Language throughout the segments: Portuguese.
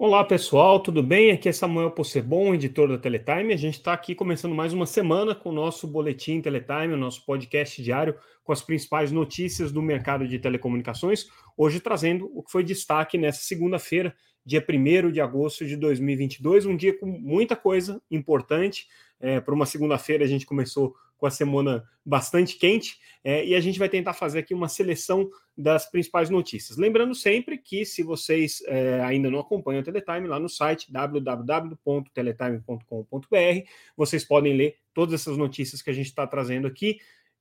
Olá pessoal, tudo bem? Aqui é Samuel Possebon, editor da Teletime. A gente está aqui começando mais uma semana com o nosso boletim Teletime, o nosso podcast diário com as principais notícias do mercado de telecomunicações. Hoje trazendo o que foi destaque nessa segunda-feira, dia 1 de agosto de 2022, um dia com muita coisa importante. É, Para uma segunda-feira, a gente começou com a semana bastante quente é, e a gente vai tentar fazer aqui uma seleção das principais notícias. Lembrando sempre que, se vocês é, ainda não acompanham o Teletime, lá no site www.teletime.com.br, vocês podem ler todas essas notícias que a gente está trazendo aqui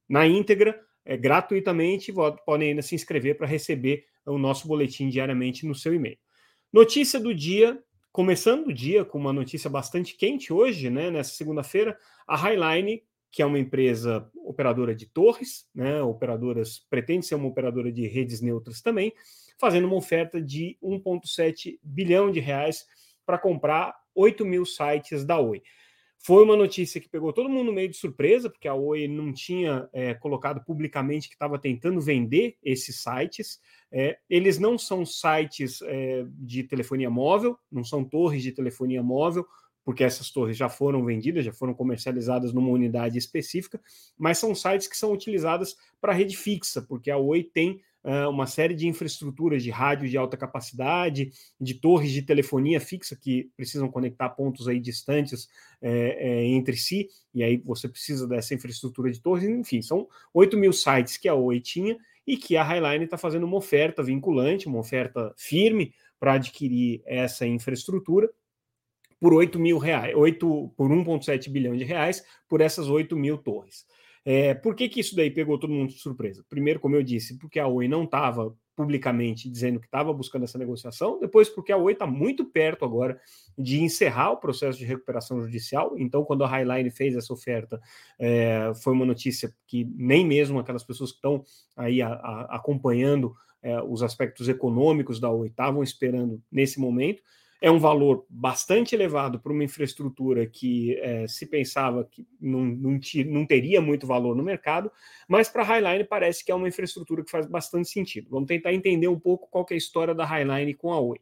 na íntegra, é, gratuitamente, podem ainda se inscrever para receber o nosso boletim diariamente no seu e-mail. Notícia do dia começando o dia com uma notícia bastante quente hoje, né, nessa segunda-feira, a Highline, que é uma empresa operadora de torres, né, operadoras pretende ser uma operadora de redes neutras também, fazendo uma oferta de 1,7 bilhão de reais para comprar 8 mil sites da Oi. Foi uma notícia que pegou todo mundo meio de surpresa, porque a Oi não tinha é, colocado publicamente que estava tentando vender esses sites. É, eles não são sites é, de telefonia móvel, não são torres de telefonia móvel, porque essas torres já foram vendidas, já foram comercializadas numa unidade específica, mas são sites que são utilizadas para rede fixa, porque a Oi tem uh, uma série de infraestruturas de rádio de alta capacidade, de torres de telefonia fixa que precisam conectar pontos aí distantes é, é, entre si, e aí você precisa dessa infraestrutura de torres, enfim, são 8 mil sites que a Oi tinha e que a Highline está fazendo uma oferta vinculante, uma oferta firme para adquirir essa infraestrutura por 8 mil reais, 8, por 1,7 bilhão de reais por essas 8 mil torres. É, por que, que isso daí pegou todo mundo de surpresa? Primeiro, como eu disse, porque a Oi não estava publicamente dizendo que estava buscando essa negociação, depois porque a Oi está muito perto agora de encerrar o processo de recuperação judicial, então quando a Highline fez essa oferta, é, foi uma notícia que nem mesmo aquelas pessoas que estão aí a, a, acompanhando é, os aspectos econômicos da Oi estavam esperando nesse momento, é um valor bastante elevado para uma infraestrutura que é, se pensava que não, não, não, teria muito valor no mercado, mas para a Highline parece que é uma infraestrutura que faz bastante sentido. Vamos tentar entender um pouco qual é a história da Highline com a Oi.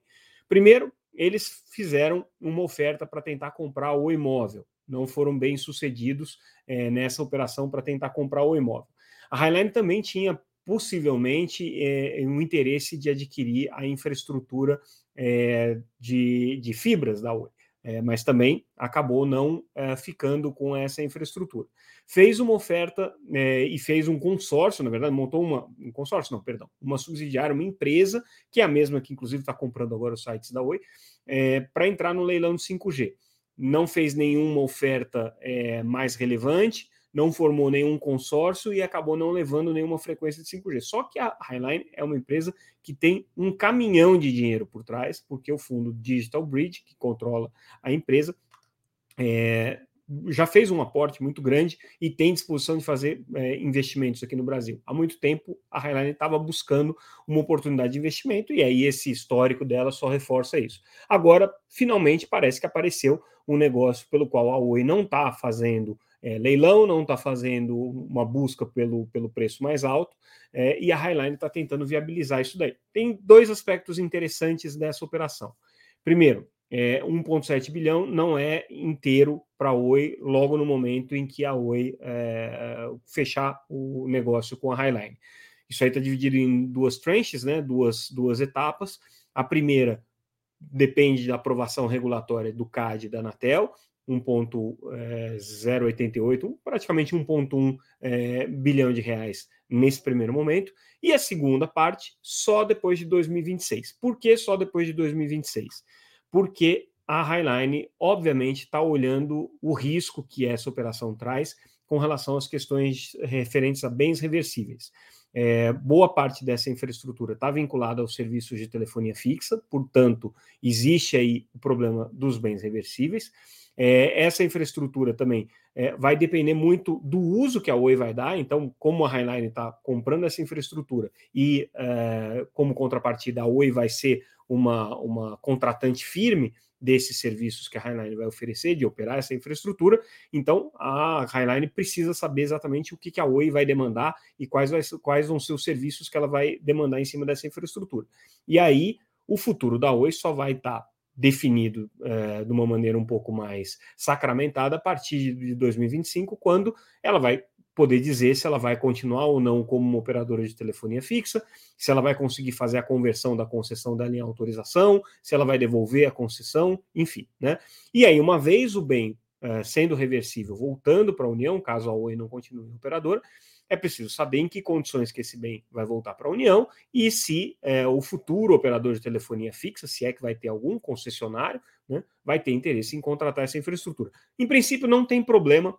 Primeiro, eles fizeram uma oferta para tentar comprar o imóvel. Não foram bem sucedidos é, nessa operação para tentar comprar o imóvel. A Highline também tinha possivelmente é, um interesse de adquirir a infraestrutura é, de, de, fibras da Oi, é, mas também acabou não é, ficando com essa infraestrutura. Fez uma oferta é, e fez um consórcio, na verdade, montou uma, um consórcio, não, perdão, uma subsidiária, uma empresa, que é a mesma que inclusive está comprando agora os sites da Oi, é, para entrar no leilão de 5G. Não fez nenhuma oferta mais relevante, não formou nenhum consórcio e acabou não levando nenhuma frequência de 5G. Só que a Highline é uma empresa que tem um caminhão de dinheiro por trás, porque o fundo Digital Bridge, que controla a empresa, é, já fez um aporte muito grande e tem disposição de fazer é, investimentos aqui no Brasil. Há muito tempo a Highline estava buscando uma oportunidade de investimento e aí esse histórico dela só reforça isso. Agora, finalmente, parece que apareceu um negócio pelo qual a Oi não está fazendo é, leilão, não está fazendo uma busca pelo, pelo preço mais alto, é, e a Highline está tentando viabilizar isso daí. Tem dois aspectos interessantes dessa operação. Primeiro, é, 1,7 bilhão não é inteiro para a Oi logo no momento em que a Oi é, fechar o negócio com a Highline. Isso aí está dividido em duas tranches, né, duas, duas etapas. A primeira depende da aprovação regulatória do CAD da Anatel, 1,088, é, praticamente 1,1 é, bilhão de reais nesse primeiro momento, e a segunda parte só depois de 2026. Por que só depois de 2026? Porque a Highline, obviamente, está olhando o risco que essa operação traz com relação às questões referentes a bens reversíveis. É, boa parte dessa infraestrutura está vinculada aos serviços de telefonia fixa, portanto, existe aí o problema dos bens reversíveis. É, essa infraestrutura também é, vai depender muito do uso que a Oi vai dar. Então, como a Highline está comprando essa infraestrutura e, é, como contrapartida, a Oi vai ser uma, uma contratante firme desses serviços que a Highline vai oferecer, de operar essa infraestrutura. Então, a Highline precisa saber exatamente o que, que a Oi vai demandar e quais, vai, quais vão ser os serviços que ela vai demandar em cima dessa infraestrutura. E aí, o futuro da Oi só vai estar tá definido é, de uma maneira um pouco mais sacramentada a partir de 2025, quando ela vai poder dizer se ela vai continuar ou não como uma operadora de telefonia fixa, se ela vai conseguir fazer a conversão da concessão da linha autorização, se ela vai devolver a concessão, enfim, né? E aí, uma vez o bem uh, sendo reversível, voltando para a União, caso a Oi não continue operadora, é preciso saber em que condições que esse bem vai voltar para a União e se é, o futuro operador de telefonia fixa, se é que vai ter algum concessionário, né, vai ter interesse em contratar essa infraestrutura. Em princípio, não tem problema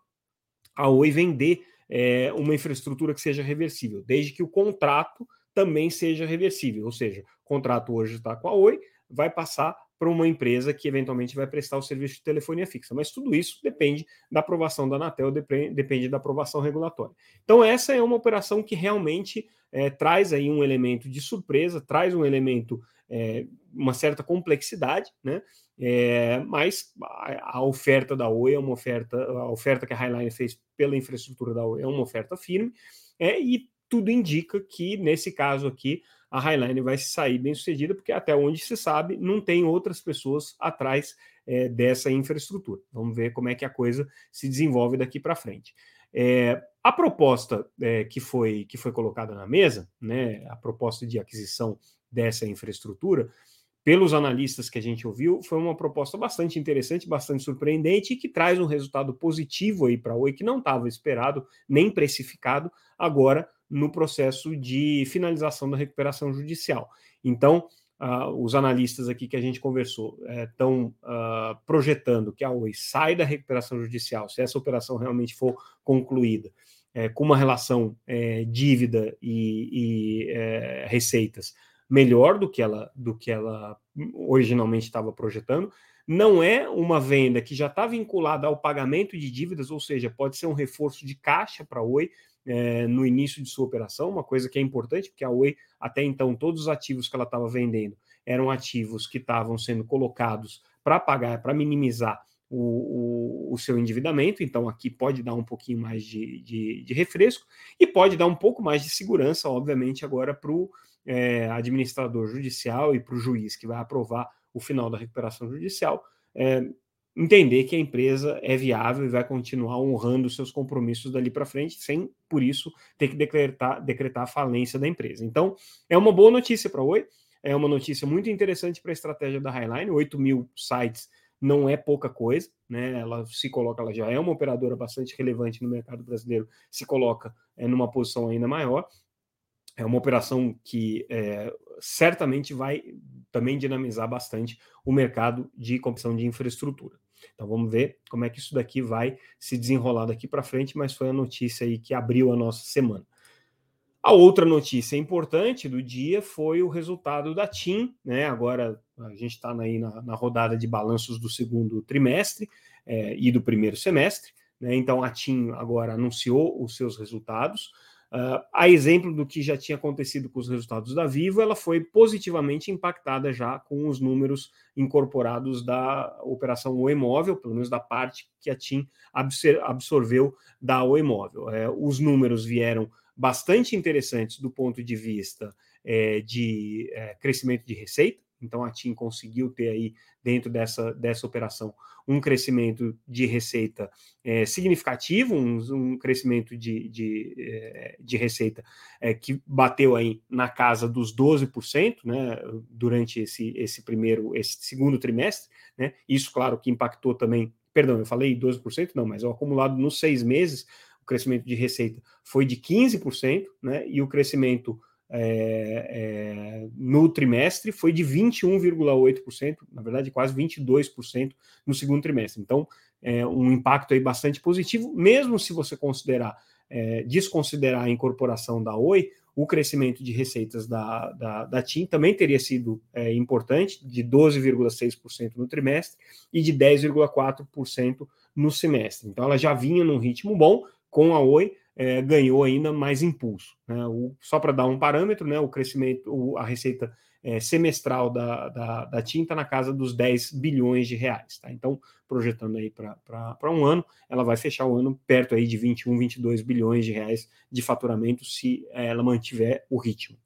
a Oi vender é, uma infraestrutura que seja reversível, desde que o contrato também seja reversível, ou seja, o contrato hoje está com a Oi, vai passar para uma empresa que eventualmente vai prestar o serviço de telefonia fixa. Mas tudo isso depende da aprovação da Anatel, depende da aprovação regulatória. Então, essa é uma operação que realmente é, traz aí um elemento de surpresa, traz um elemento, é, uma certa complexidade, né? É, mas a, oferta da Oi é uma oferta, a oferta que a Highline fez pela infraestrutura da Oi é uma oferta firme, é, e tudo indica que, nesse caso aqui, a Highline vai sair bem sucedida, porque até onde se sabe, não tem outras pessoas atrás é, dessa infraestrutura. Vamos ver como é que a coisa se desenvolve daqui para frente. É, a proposta é, que, foi, que foi colocada na mesa, né, a proposta de aquisição dessa infraestrutura, pelos analistas que a gente ouviu, foi uma proposta bastante interessante, bastante surpreendente e que traz um resultado positivo aí para a Oi, que não estava esperado nem precificado agora no processo de finalização da recuperação judicial. Então, uh, os analistas aqui que a gente conversou estão uh, uh, projetando que a Oi sai da recuperação judicial, se essa operação realmente for concluída, é, com uma relação é, dívida e, e receitas melhor do que ela, do que ela originalmente estava projetando. Não é uma venda que já está vinculada ao pagamento de dívidas, ou seja, pode ser um reforço de caixa para a Oi é, no início de sua operação, uma coisa que é importante, porque a Oi, até então, todos os ativos que ela estava vendendo eram ativos que estavam sendo colocados para pagar, para minimizar o, o, o, seu endividamento, então aqui pode dar um pouquinho mais de, de, de refresco e pode dar um pouco mais de segurança, obviamente, agora para o é, administrador judicial e para o juiz que vai aprovar o final da recuperação judicial, é, entender que a empresa é viável e vai continuar honrando seus compromissos dali para frente, sem, por isso, ter que decretar, decretar a falência da empresa. Então, é uma boa notícia para Oi, é uma notícia muito interessante para a estratégia da Highline, 8 mil sites não é pouca coisa, né? Ela se coloca, ela já é uma operadora bastante relevante no mercado brasileiro, se coloca é, numa posição ainda maior é uma operação que é, certamente vai também dinamizar bastante o mercado de competição de infraestrutura. Então vamos ver como é que isso daqui vai se desenrolar daqui para frente, mas foi a notícia aí que abriu a nossa semana. A outra notícia importante do dia foi o resultado da TIM, né? Agora a gente está aí na, na, rodada de balanços do segundo trimestre é, e do primeiro semestre, né? Então a TIM agora anunciou os seus resultados. Uh, a exemplo do que já tinha acontecido com os resultados da Vivo, ela foi positivamente impactada já com os números incorporados da operação O pelo menos da parte que a TIM absorveu da O. É, os números vieram bastante interessantes do ponto de vista é, de é, crescimento de receita, então a TIM conseguiu ter aí, dentro dessa, dessa operação, um crescimento de receita é, significativo, um, um, crescimento de, de, é, de receita é, que bateu aí na casa dos 12%, né, durante esse, esse primeiro, esse segundo trimestre, né, isso, claro, que impactou também, perdão, eu falei 12%, não, mas o acumulado nos seis meses, o crescimento de receita foi de 15%, né, e o crescimento é, é, no trimestre foi de 21,8%, na verdade quase 22% no segundo trimestre. Então, é um impacto aí bastante positivo, mesmo se você considerar é, desconsiderar a incorporação da Oi, o crescimento de receitas da, da, da TIM também teria sido é, importante, de 12,6% no trimestre e de 10,4% no semestre. Então, ela já vinha num ritmo bom com a Oi, é, ganhou ainda mais impulso. Né? O, só para dar um parâmetro, né, o crescimento, o, a receita é, semestral da, da, da tinta na casa dos 10 bilhões de reais. Tá? Então, projetando aí para um ano, ela vai fechar o ano perto aí de 21, 22 bilhões de reais de faturamento se ela mantiver o ritmo.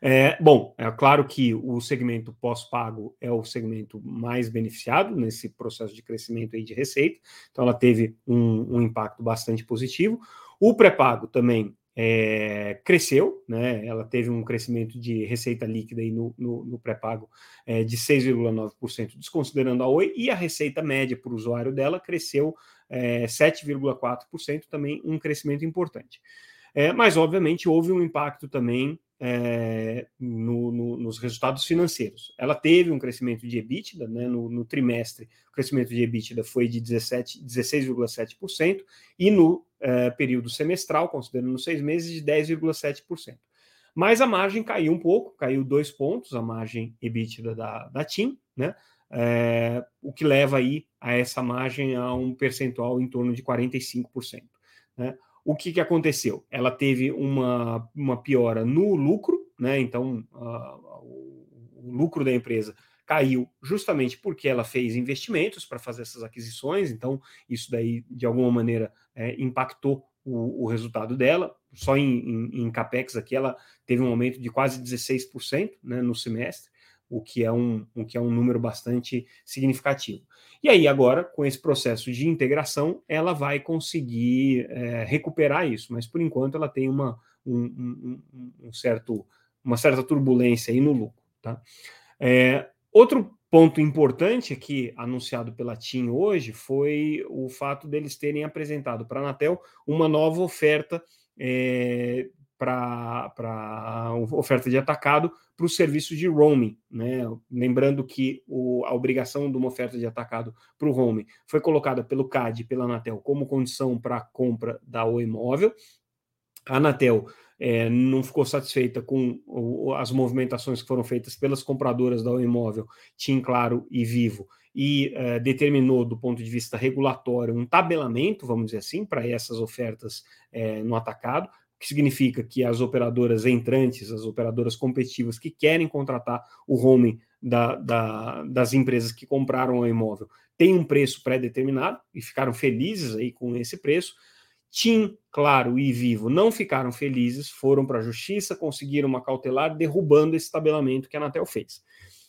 É, bom, é claro que o segmento pós-pago é o segmento mais beneficiado nesse processo de crescimento aí de receita, então ela teve um, um impacto bastante positivo. O pré-pago também é, cresceu, né? Ela teve um crescimento de receita líquida aí no, no, no pré-pago é, de 6,9%, desconsiderando a Oi, e a receita média por usuário dela cresceu é, 7,4%, também um crescimento importante. É, mas, obviamente, houve um impacto também é, no, no, nos resultados financeiros. Ela teve um crescimento de EBITDA, né, no, no, trimestre, o crescimento de EBITDA foi de 16,7%, e no é, período semestral, considerando seis meses, de 10,7%. Mas a margem caiu um pouco, caiu dois pontos, a margem EBITDA da, da TIM, né? É, o que leva aí a essa margem a um percentual em torno de 45%. Né? O que, que aconteceu? Ela teve uma, uma piora no lucro, né? Então, uh, o, lucro da empresa caiu justamente porque ela fez investimentos para fazer essas aquisições, então isso daí, de alguma maneira, é, impactou o, o, resultado dela. Só em, em, em, CAPEX aqui ela teve um aumento de quase 16% né, no semestre o que é um, o que é um número bastante significativo. E aí, agora, com esse processo de integração, ela vai conseguir é, recuperar isso, mas por enquanto ela tem uma, um, um, um, certo, uma certa turbulência aí no lucro. Tá? É, outro ponto importante aqui, anunciado pela TIM hoje, foi o fato deles terem apresentado para a Anatel uma nova oferta é, para oferta de atacado para o serviço de roaming. Né? Lembrando que o, a obrigação de uma oferta de atacado para o roaming foi colocada pelo CAD e pela Anatel como condição para a compra da Oi Móvel. A Anatel é, não ficou satisfeita com o, as movimentações que foram feitas pelas compradoras da Oi Móvel, TIM Claro e Vivo, e é, determinou, do ponto de vista regulatório, um tabelamento, vamos dizer assim, para essas ofertas é, no atacado, que significa que as operadoras entrantes, as operadoras competitivas que querem contratar o home da, da, das empresas que compraram o imóvel têm um preço pré-determinado e ficaram felizes aí com esse preço. TIM, Claro e Vivo não ficaram felizes, foram para a justiça, conseguiram uma cautelar derrubando esse tabelamento que a Anatel fez.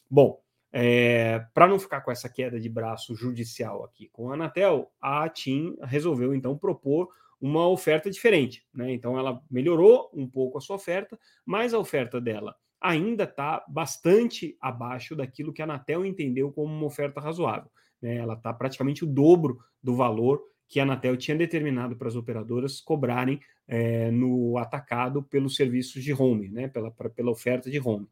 Bom, é, para não ficar com essa queda de braço judicial aqui com a Anatel, a TIM resolveu então propor uma oferta diferente. Né? Então ela melhorou um pouco a sua oferta, mas a oferta dela ainda está bastante abaixo daquilo que a Anatel entendeu como uma oferta razoável. Né? Ela está praticamente o dobro do valor que a Anatel tinha determinado para as operadoras cobrarem é, no atacado pelos serviços de home, né? pela, pra, pela oferta de home.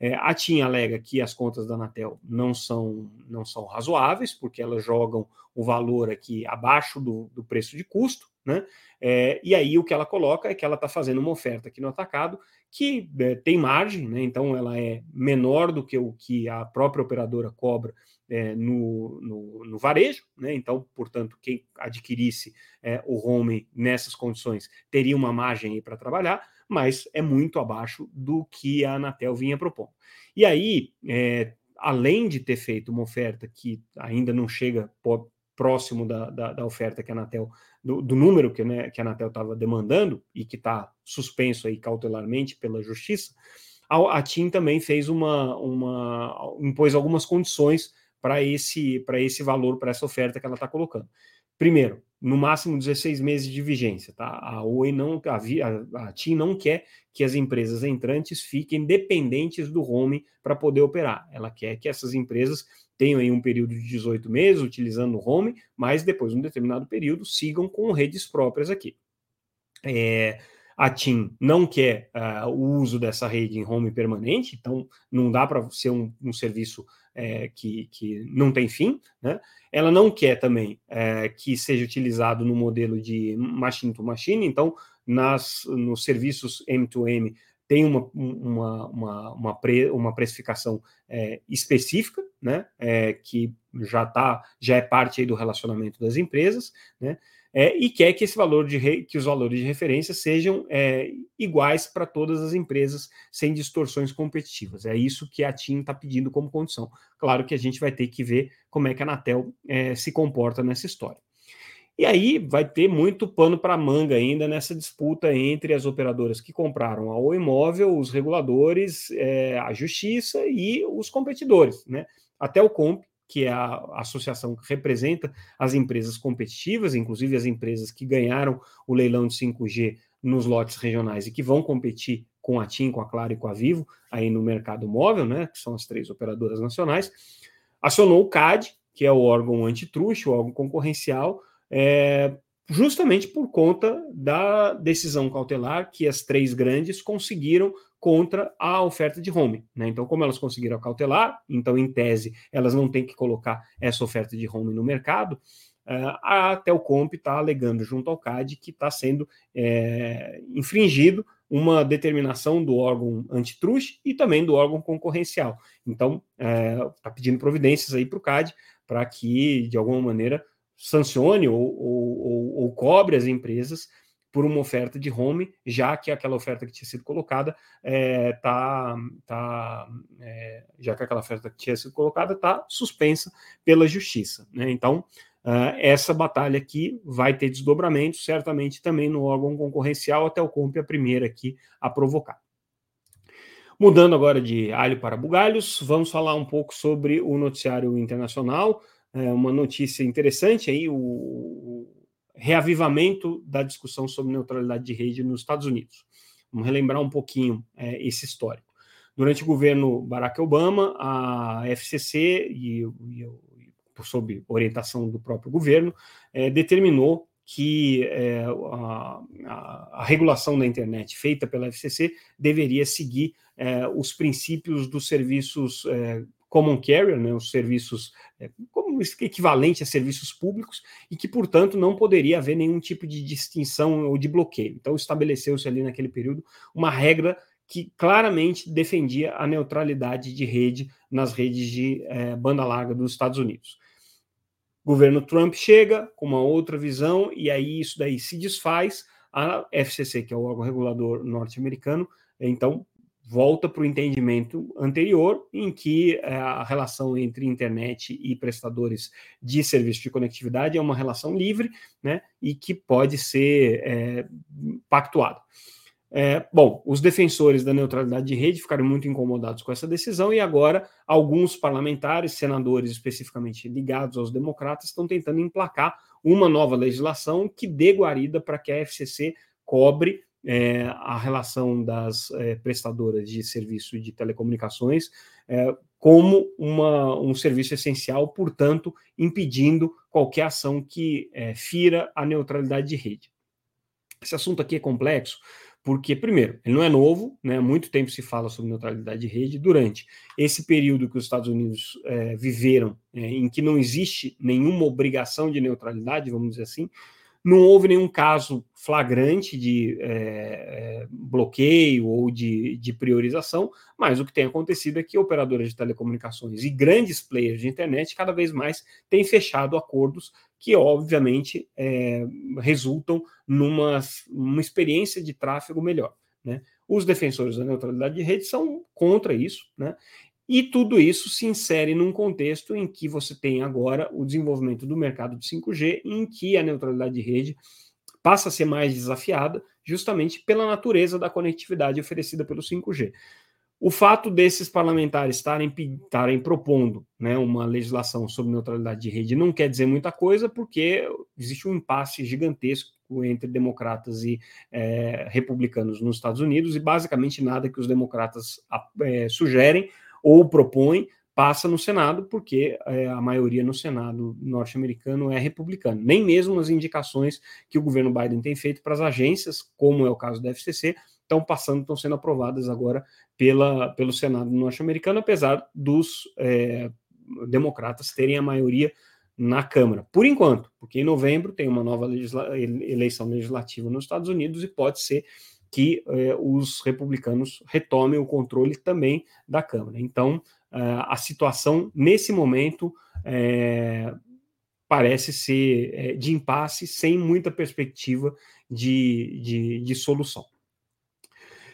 É, a TIM alega que as contas da Anatel não são, não são razoáveis, porque elas jogam o valor aqui abaixo do, do preço de custo, né? É, e aí o que ela coloca é que ela está fazendo uma oferta aqui no atacado que é, tem margem, né? então ela é menor do que o que a própria operadora cobra é, no, no, no, varejo, né? então, portanto, quem adquirisse é, o home nessas condições teria uma margem para trabalhar, mas é muito abaixo do que a Anatel vinha propondo. E aí, é, além de ter feito uma oferta que ainda não chega próximo da, da, da oferta que a Anatel, do, do número que, né, que a Anatel estava demandando e que está suspenso aí cautelarmente pela justiça, a, a TIM também fez uma, uma impôs algumas condições para esse, esse valor, para essa oferta que ela está colocando. Primeiro, no máximo 16 meses de vigência, tá? A Oi não, a, a TIM não quer que as empresas entrantes fiquem dependentes do home para poder operar. Ela quer que essas empresas tenham aí um período de 18 meses utilizando o home, mas depois de um determinado período sigam com redes próprias aqui. É, a TIM não quer uh, o uso dessa rede em home permanente, então não dá para ser um, um serviço é, que, que não tem fim, né? Ela não quer também é, que seja utilizado no modelo de machine to machine, então nas, nos serviços M2M tem uma, uma, uma, uma, pre, uma precificação é, específica, né, é, que já tá, já é parte do relacionamento das empresas, né, é, e quer que esse valor de re, que os valores de referência sejam é, iguais para todas as empresas sem distorções competitivas. É isso que a TIM está pedindo como condição. Claro que a gente vai ter que ver como é que a Anatel é, se comporta nessa história. E aí vai ter muito pano para manga ainda nessa disputa entre as operadoras que compraram a imóvel, os reguladores, é, a justiça e os competidores. Né? Até o Comp, que é a associação que representa as empresas competitivas, inclusive as empresas que ganharam o leilão de 5G nos lotes regionais e que vão competir com a TIM, com a Claro e com a Vivo, aí no mercado móvel, né, que são as três operadoras nacionais, acionou o CAD, que é o órgão antitruste, o órgão concorrencial, é, justamente por conta da decisão cautelar que as três grandes conseguiram contra a oferta de home. Né? Então, como elas conseguiram cautelar, então, em tese, elas não têm que colocar essa oferta de home no mercado, uh, a Telcomp está alegando junto ao CAD que está sendo é, infringido uma determinação do órgão antitruste e também do órgão concorrencial. Então, está é, pedindo providências aí para o CAD para que, de alguma maneira, sancione ou, ou, ou, ou, cobre as empresas por uma oferta de home, já que aquela oferta que tinha sido colocada é, tá, tá é, já que aquela oferta que tinha sido colocada está suspensa pela justiça. Né? Então, uh, essa batalha aqui vai ter desdobramento, certamente também no órgão concorrencial, até o COMP a primeira aqui a provocar. Mudando agora de alho para bugalhos, vamos falar um pouco sobre o noticiário internacional é, uma notícia interessante aí, o, o, reavivamento da discussão sobre neutralidade de rede nos Estados Unidos. Vamos relembrar um pouquinho é, esse histórico. Durante o governo Barack Obama, a FCC, e, e, sob orientação do próprio governo, é, determinou que é, a, a, a, regulação da internet feita pela FCC deveria seguir é, os princípios dos serviços é, common carrier, né, os serviços é, como equivalente a serviços públicos, e que, portanto, não poderia haver nenhum tipo de distinção ou de bloqueio. Então, estabeleceu-se ali naquele período uma regra que claramente defendia a neutralidade de rede nas redes de é, banda larga dos Estados Unidos. O governo Trump chega com uma outra visão, e aí isso daí se desfaz. A FCC, que é o órgão regulador norte-americano, então volta para o entendimento anterior, em que é, a relação entre internet e prestadores de serviço de conectividade é uma relação livre, né, e que pode ser é, pactuada. É, bom, os defensores da neutralidade de rede ficaram muito incomodados com essa decisão e agora alguns parlamentares, senadores especificamente ligados aos democratas, estão tentando emplacar uma nova legislação que dê guarida para que a FCC cobre é, a relação das é, prestadoras de serviço de telecomunicações é, como uma, um serviço essencial, portanto, impedindo qualquer ação que fira a neutralidade de rede. Esse assunto aqui é complexo, porque, primeiro, ele não é novo, né? muito tempo se fala sobre neutralidade de rede. Durante esse período que os Estados Unidos é, viveram, é, em que não existe nenhuma obrigação de neutralidade, vamos dizer assim, não houve nenhum caso flagrante de é, é, bloqueio ou de, de, priorização, mas o que tem acontecido é que operadoras de telecomunicações e grandes players de internet cada vez mais têm fechado acordos que, obviamente, é, resultam numa uma experiência de tráfego melhor. Né? Os defensores da neutralidade de rede são contra isso, né? E tudo isso se insere num contexto em que você tem agora o desenvolvimento do mercado de 5G, em que a neutralidade de rede passa a ser mais desafiada, justamente pela natureza da conectividade oferecida pelo 5G. O fato desses parlamentares estarem, propondo né, uma legislação sobre neutralidade de rede não quer dizer muita coisa, porque existe um impasse gigantesco entre democratas e é, republicanos nos Estados Unidos, e basicamente nada que os democratas é, sugerem ou propõe passa no Senado, porque é, a maioria no Senado norte-americano é republicano. Nem mesmo as indicações que o governo Biden tem feito para as agências, como é o caso da FCC, estão passando, estão sendo aprovadas agora pela, pelo Senado norte-americano, apesar dos é, democratas terem a maioria na Câmara, por enquanto, porque em novembro tem uma nova legisla eleição legislativa nos Estados Unidos e pode ser que eh, os republicanos retomem o controle também da Câmara. Então, eh, a situação, nesse momento, eh, parece ser eh, de impasse, sem muita perspectiva de, de, de solução.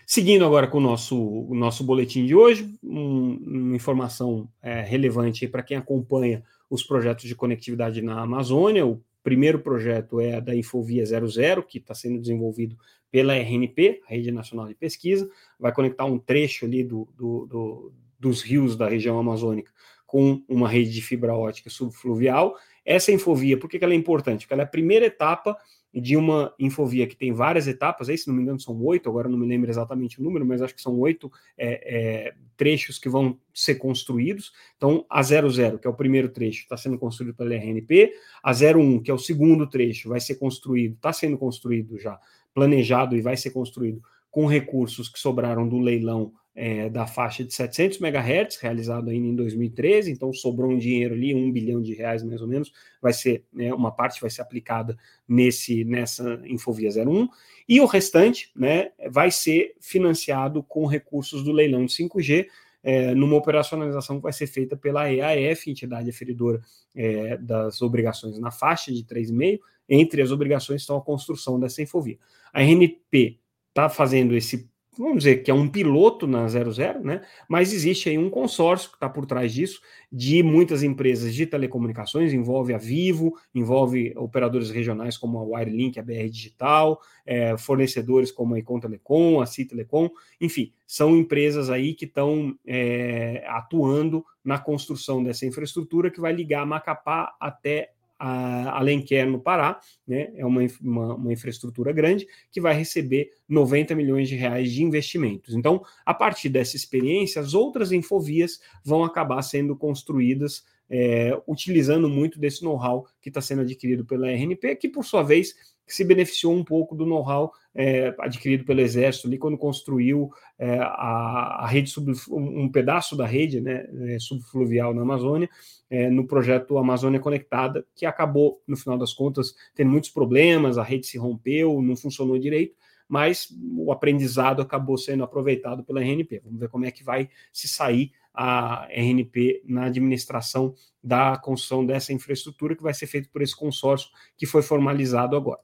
Seguindo agora com o nosso, o nosso boletim de hoje, um, uma informação é, relevante para quem acompanha os projetos de conectividade na Amazônia. O primeiro projeto é a da Infovia 00, que está sendo desenvolvido pela RNP, a Rede Nacional de Pesquisa, vai conectar um trecho ali do, do, do, dos rios da região amazônica com uma rede de fibra ótica subfluvial. Essa infovia, por que ela é importante? Porque ela é a primeira etapa de uma infovia que tem várias etapas, aí, se não me engano são oito, agora não me lembro exatamente o número, mas acho que são oito é, é, trechos que vão ser construídos. Então, a 00, que é o primeiro trecho, está sendo construído pela RNP, a 01, que é o segundo trecho, vai ser construído, está sendo construído já, planejado e vai ser construído com recursos que sobraram do leilão é, da faixa de 700 MHz, realizado ainda em 2013, então sobrou um dinheiro ali, um bilhão de reais mais ou menos, vai ser, né, uma parte vai ser aplicada nesse, nessa Infovia 01, e o restante né, vai ser financiado com recursos do leilão de 5G, é, numa operacionalização que vai ser feita pela EAF, entidade aferidora é, das obrigações na faixa de 3,5, entre as obrigações estão a construção dessa infovia. A RNP está fazendo esse vamos dizer que é um piloto na 00, né? Mas existe aí um consórcio que está por trás disso, de muitas empresas de telecomunicações, envolve a Vivo, envolve operadores regionais como a Wirelink, a BR Digital, é, fornecedores como a Econ Telecom, a Citelecom, enfim, são empresas aí que estão é, atuando na construção dessa infraestrutura que vai ligar Macapá até a Alenquer no Pará, né, é uma, uma, uma, infraestrutura grande que vai receber 90 milhões de reais de investimentos. Então, a partir dessa experiência, as outras infovias vão acabar sendo construídas é, utilizando muito desse know-how que está sendo adquirido pela RNP, que por sua vez se beneficiou um pouco do know-how é, adquirido pelo Exército ali quando construiu é, a, a, rede sub, um pedaço da rede né, é, subfluvial na Amazônia é, no projeto Amazônia Conectada, que acabou, no final das contas, tendo muitos problemas, a rede se rompeu, não funcionou direito, mas o aprendizado acabou sendo aproveitado pela RNP. Vamos ver como é que vai se sair a RNP na administração da construção dessa infraestrutura que vai ser feito por esse consórcio que foi formalizado agora.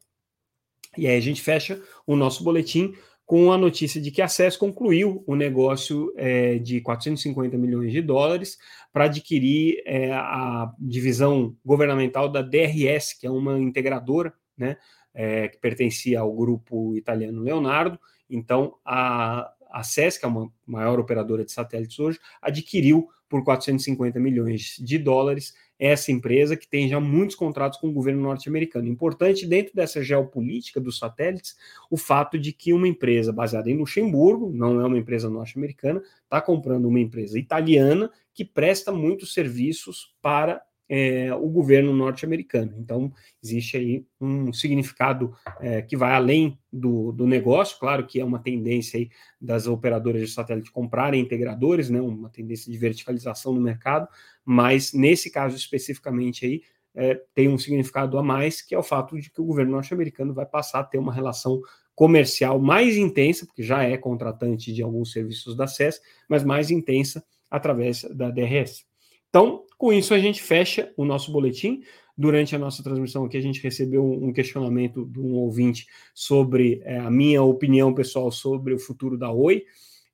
E aí a gente fecha o nosso boletim com a notícia de que a SES concluiu o negócio é, de 450 milhões de dólares para adquirir é, a divisão governamental da DRS, que é uma integradora, né, é, que pertencia ao grupo italiano Leonardo. Então, a, a SES, que é uma maior operadora de satélites hoje, adquiriu por 450 milhões de dólares essa empresa que tem já muitos contratos com o governo norte-americano. Importante dentro dessa geopolítica dos satélites, o fato de que uma empresa baseada em Luxemburgo, não é uma empresa norte-americana, está comprando uma empresa italiana que presta muitos serviços para é, o governo norte-americano. Então, existe aí um significado é, que vai além do, do, negócio, claro que é uma tendência aí das operadoras de satélite comprarem integradores, né, uma tendência de verticalização no mercado, mas nesse caso especificamente aí, é, tem um significado a mais, que é o fato de que o governo norte-americano vai passar a ter uma relação comercial mais intensa, porque já é contratante de alguns serviços da SES, mas mais intensa através da DRS. Então, com isso, a gente fecha o nosso boletim. Durante a nossa transmissão aqui, a gente recebeu um questionamento de um ouvinte sobre é, a minha opinião pessoal sobre o futuro da Oi.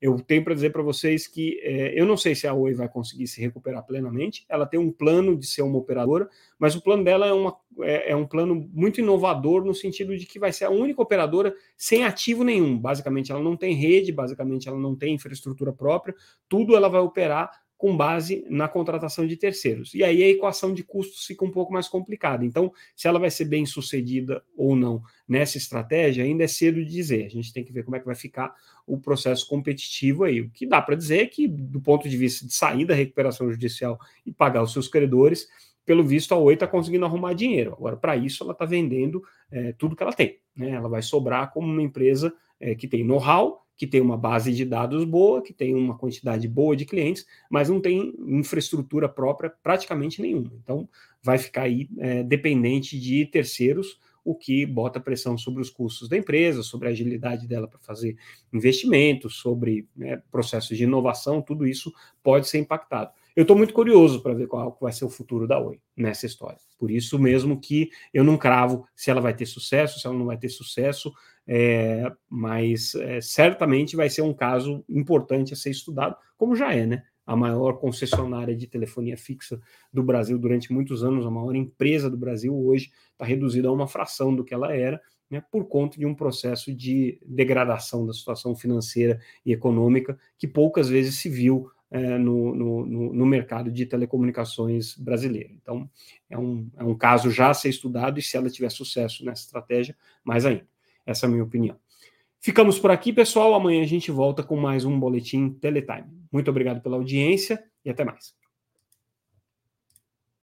Eu tenho para dizer para vocês que é, eu não sei se a Oi vai conseguir se recuperar plenamente. Ela tem um plano de ser uma operadora, mas o plano dela é, uma, é, é, um plano muito inovador no sentido de que vai ser a única operadora sem ativo nenhum. Basicamente, ela não tem rede, basicamente, ela não tem infraestrutura própria. Tudo ela vai operar com base na contratação de terceiros. E aí a equação de custos fica um pouco mais complicada. Então, se ela vai ser bem sucedida ou não nessa estratégia, ainda é cedo de dizer. A gente tem que ver como é que vai ficar o processo competitivo aí. O que dá para dizer é que, do ponto de vista de sair da recuperação judicial e pagar os seus credores, pelo visto a Oi está conseguindo arrumar dinheiro. Agora, para isso, ela está vendendo é, tudo que ela tem. Né? Ela vai sobrar como uma empresa é, que tem know-how que tem uma base de dados boa, que tem uma quantidade boa de clientes, mas não tem infraestrutura própria praticamente nenhuma. Então, vai ficar aí é, dependente de terceiros, o que bota pressão sobre os custos da empresa, sobre a agilidade dela para fazer investimentos, sobre né, processos de inovação, tudo isso pode ser impactado. Eu estou muito curioso para ver qual vai ser o futuro da Oi nessa história. Por isso mesmo que eu não cravo se ela vai ter sucesso, se ela não vai ter sucesso, é, mas é, certamente vai ser um caso importante a ser estudado, como já é, né? a maior concessionária de telefonia fixa do Brasil durante muitos anos, a maior empresa do Brasil hoje está reduzida a uma fração do que ela era, né, por conta de um processo de degradação da situação financeira e econômica que poucas vezes se viu é, no, no, no, mercado de telecomunicações brasileiro. Então, é um, é um caso já a ser estudado e se ela tiver sucesso nessa estratégia, mais ainda. Essa é a minha opinião. Ficamos por aqui, pessoal. Amanhã a gente volta com mais um boletim Teletime. Muito obrigado pela audiência e até mais.